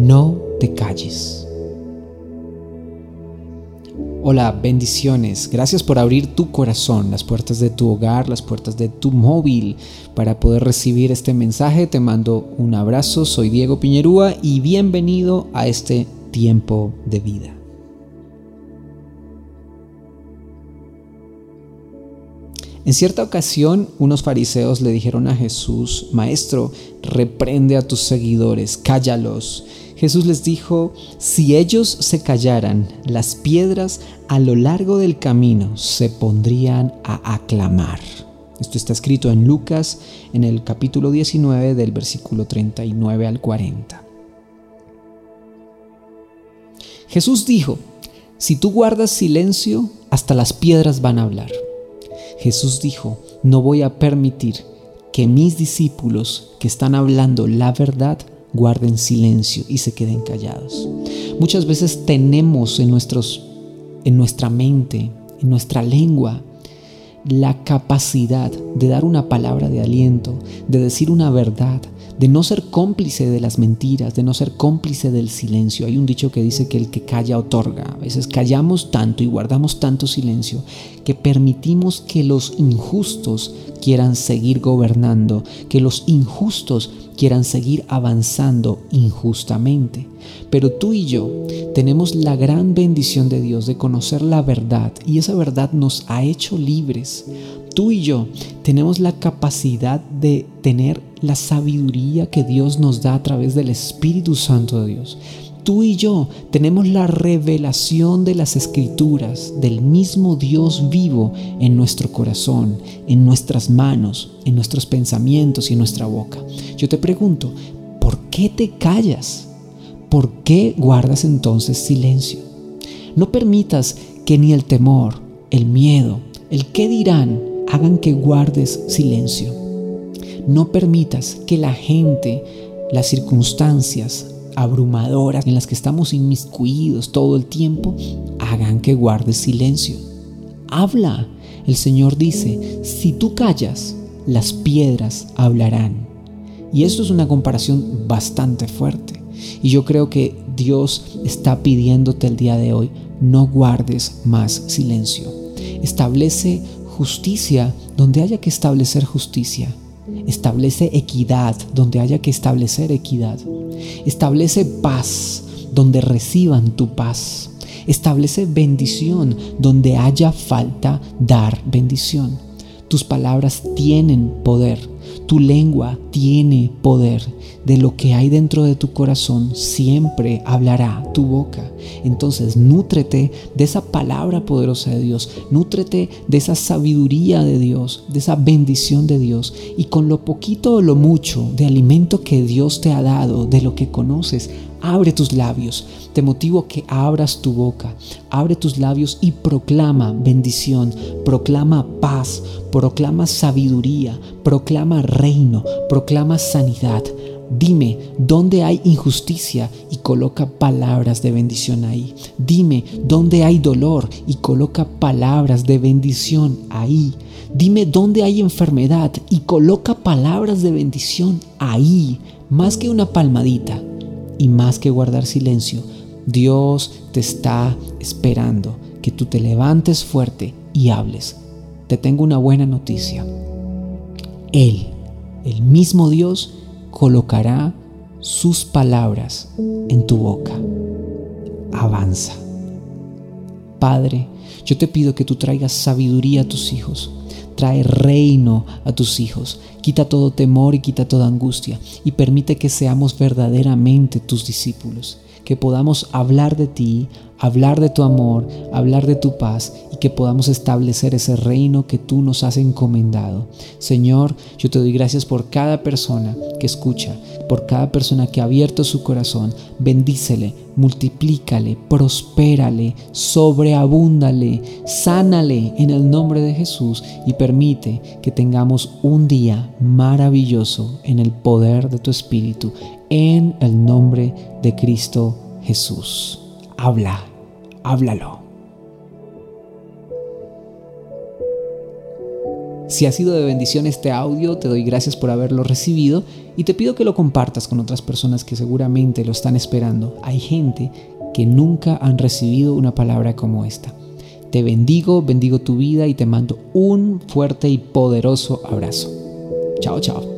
no te calles. Hola, bendiciones. Gracias por abrir tu corazón, las puertas de tu hogar, las puertas de tu móvil para poder recibir este mensaje. Te mando un abrazo. Soy Diego Piñerúa y bienvenido a este tiempo de vida. En cierta ocasión, unos fariseos le dijeron a Jesús, Maestro, reprende a tus seguidores, cállalos. Jesús les dijo, si ellos se callaran, las piedras a lo largo del camino se pondrían a aclamar. Esto está escrito en Lucas en el capítulo 19 del versículo 39 al 40. Jesús dijo, si tú guardas silencio, hasta las piedras van a hablar. Jesús dijo, no voy a permitir que mis discípulos que están hablando la verdad guarden silencio y se queden callados. Muchas veces tenemos en, nuestros, en nuestra mente, en nuestra lengua, la capacidad de dar una palabra de aliento, de decir una verdad, de no ser cómplice de las mentiras, de no ser cómplice del silencio. Hay un dicho que dice que el que calla otorga. A veces callamos tanto y guardamos tanto silencio que permitimos que los injustos quieran seguir gobernando, que los injustos quieran seguir avanzando injustamente. Pero tú y yo tenemos la gran bendición de Dios de conocer la verdad y esa verdad nos ha hecho libres. Tú y yo tenemos la capacidad de tener la sabiduría que Dios nos da a través del Espíritu Santo de Dios. Tú y yo tenemos la revelación de las escrituras, del mismo Dios vivo en nuestro corazón, en nuestras manos, en nuestros pensamientos y en nuestra boca. Yo te pregunto, ¿por qué te callas? ¿Por qué guardas entonces silencio? No permitas que ni el temor, el miedo, el qué dirán hagan que guardes silencio. No permitas que la gente, las circunstancias abrumadoras en las que estamos inmiscuidos todo el tiempo, hagan que guardes silencio. Habla. El Señor dice, si tú callas, las piedras hablarán. Y esto es una comparación bastante fuerte. Y yo creo que Dios está pidiéndote el día de hoy, no guardes más silencio. Establece justicia donde haya que establecer justicia. Establece equidad donde haya que establecer equidad. Establece paz donde reciban tu paz. Establece bendición donde haya falta dar bendición. Tus palabras tienen poder. Tu lengua tiene poder. De lo que hay dentro de tu corazón siempre hablará tu boca. Entonces, nútrete de esa palabra poderosa de Dios. Nútrete de esa sabiduría de Dios, de esa bendición de Dios. Y con lo poquito o lo mucho de alimento que Dios te ha dado, de lo que conoces, abre tus labios. Te motivo que abras tu boca. Abre tus labios y proclama bendición, proclama paz, proclama sabiduría, proclama reino, proclama sanidad. Dime dónde hay injusticia y coloca palabras de bendición ahí. Dime dónde hay dolor y coloca palabras de bendición ahí. Dime dónde hay enfermedad y coloca palabras de bendición ahí. Más que una palmadita y más que guardar silencio, Dios te está esperando que tú te levantes fuerte y hables. Te tengo una buena noticia. Él, el mismo Dios, colocará sus palabras en tu boca. Avanza. Padre, yo te pido que tú traigas sabiduría a tus hijos. Trae reino a tus hijos. Quita todo temor y quita toda angustia. Y permite que seamos verdaderamente tus discípulos. Que podamos hablar de ti, hablar de tu amor, hablar de tu paz y que podamos establecer ese reino que tú nos has encomendado. Señor, yo te doy gracias por cada persona que escucha, por cada persona que ha abierto su corazón. Bendícele, multiplícale, prospérale, sobreabúndale, sánale en el nombre de Jesús y permite que tengamos un día maravilloso en el poder de tu Espíritu, en el nombre de Cristo Jesús. Habla háblalo. Si ha sido de bendición este audio, te doy gracias por haberlo recibido y te pido que lo compartas con otras personas que seguramente lo están esperando. Hay gente que nunca han recibido una palabra como esta. Te bendigo, bendigo tu vida y te mando un fuerte y poderoso abrazo. Chao, chao.